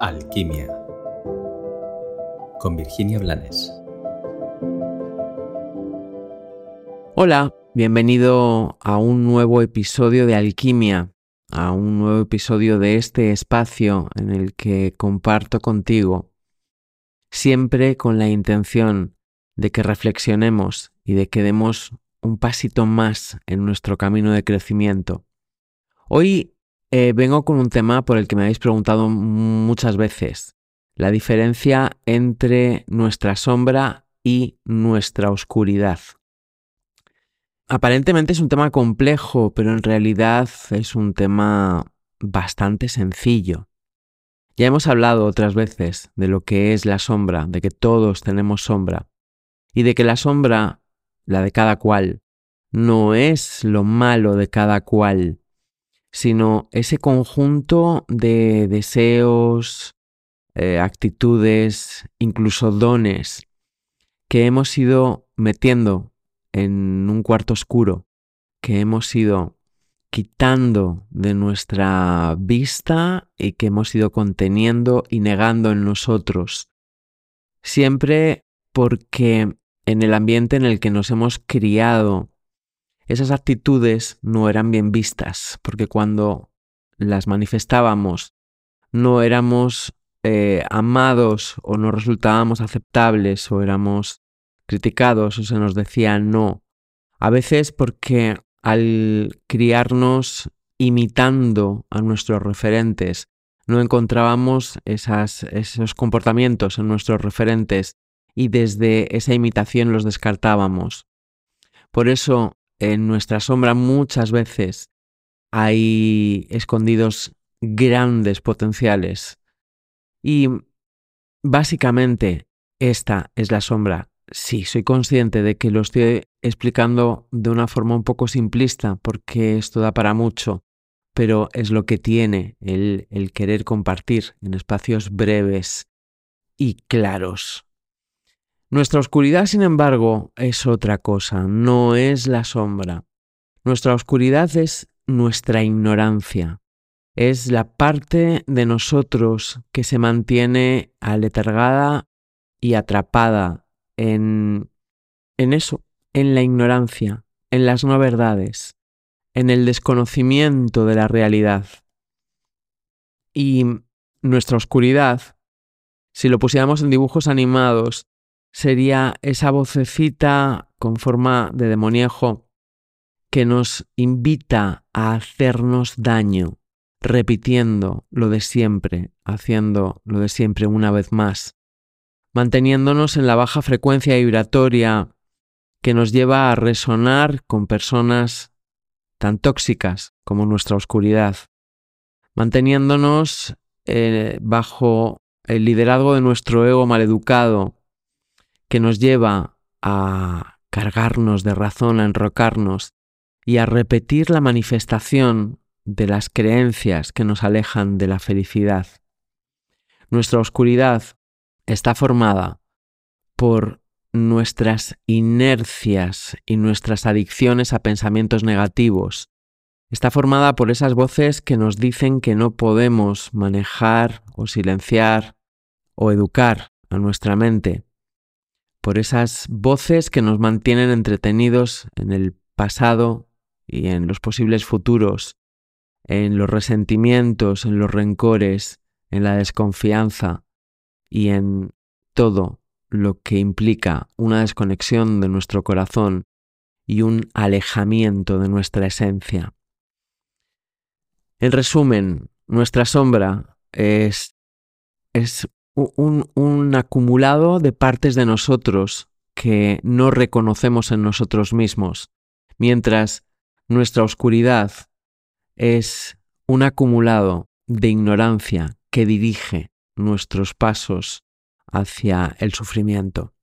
Alquimia con Virginia Blanes. Hola, bienvenido a un nuevo episodio de Alquimia, a un nuevo episodio de este espacio en el que comparto contigo, siempre con la intención de que reflexionemos y de que demos un pasito más en nuestro camino de crecimiento. Hoy eh, vengo con un tema por el que me habéis preguntado muchas veces, la diferencia entre nuestra sombra y nuestra oscuridad. Aparentemente es un tema complejo, pero en realidad es un tema bastante sencillo. Ya hemos hablado otras veces de lo que es la sombra, de que todos tenemos sombra, y de que la sombra, la de cada cual, no es lo malo de cada cual, sino ese conjunto de deseos, eh, actitudes, incluso dones que hemos ido metiendo en un cuarto oscuro, que hemos ido quitando de nuestra vista y que hemos ido conteniendo y negando en nosotros. Siempre porque en el ambiente en el que nos hemos criado esas actitudes no eran bien vistas, porque cuando las manifestábamos no éramos eh, amados o no resultábamos aceptables o éramos criticados o se nos decía no. A veces porque al criarnos imitando a nuestros referentes, no encontrábamos esas, esos comportamientos en nuestros referentes y desde esa imitación los descartábamos. Por eso en nuestra sombra muchas veces hay escondidos grandes potenciales. Y básicamente esta es la sombra. Sí, soy consciente de que lo estoy explicando de una forma un poco simplista porque esto da para mucho, pero es lo que tiene el, el querer compartir en espacios breves y claros. Nuestra oscuridad, sin embargo, es otra cosa, no es la sombra. Nuestra oscuridad es nuestra ignorancia, es la parte de nosotros que se mantiene aletargada y atrapada en, en eso, en la ignorancia, en las no verdades, en el desconocimiento de la realidad. Y nuestra oscuridad, si lo pusiéramos en dibujos animados, sería esa vocecita con forma de demoniejo que nos invita a hacernos daño, repitiendo lo de siempre, haciendo lo de siempre una vez más, manteniéndonos en la baja frecuencia vibratoria que nos lleva a resonar con personas tan tóxicas como nuestra oscuridad, manteniéndonos eh, bajo el liderazgo de nuestro ego maleducado, que nos lleva a cargarnos de razón, a enrocarnos y a repetir la manifestación de las creencias que nos alejan de la felicidad. Nuestra oscuridad está formada por nuestras inercias y nuestras adicciones a pensamientos negativos. Está formada por esas voces que nos dicen que no podemos manejar o silenciar o educar a nuestra mente por esas voces que nos mantienen entretenidos en el pasado y en los posibles futuros, en los resentimientos, en los rencores, en la desconfianza y en todo lo que implica una desconexión de nuestro corazón y un alejamiento de nuestra esencia. En resumen, nuestra sombra es, es un, acumulado de partes de nosotros que no reconocemos en nosotros mismos, mientras nuestra oscuridad es un acumulado de ignorancia que dirige nuestros pasos hacia el sufrimiento.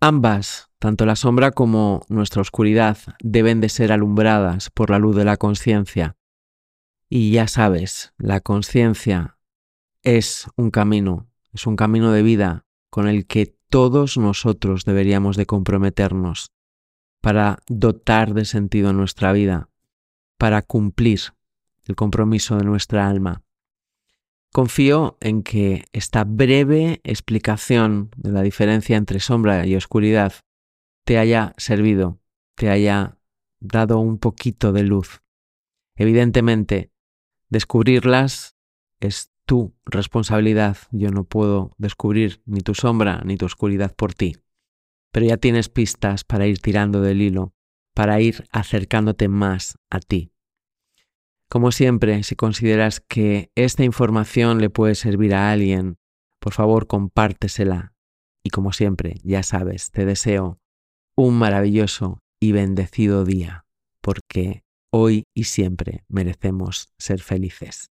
Ambas, tanto la sombra como nuestra oscuridad, deben de ser alumbradas por la luz de la conciencia. Y ya sabes, la conciencia es un camino, es un camino de vida con el que todos nosotros deberíamos de comprometernos para dotar de sentido nuestra vida, para cumplir el compromiso de nuestra alma. Confío en que esta breve explicación de la diferencia entre sombra y oscuridad te haya servido, te haya dado un poquito de luz. Evidentemente, descubrirlas es tu responsabilidad. Yo no puedo descubrir ni tu sombra ni tu oscuridad por ti. Pero ya tienes pistas para ir tirando del hilo, para ir acercándote más a ti. Como siempre, si consideras que esta información le puede servir a alguien, por favor compártesela. Y como siempre, ya sabes, te deseo un maravilloso y bendecido día, porque hoy y siempre merecemos ser felices.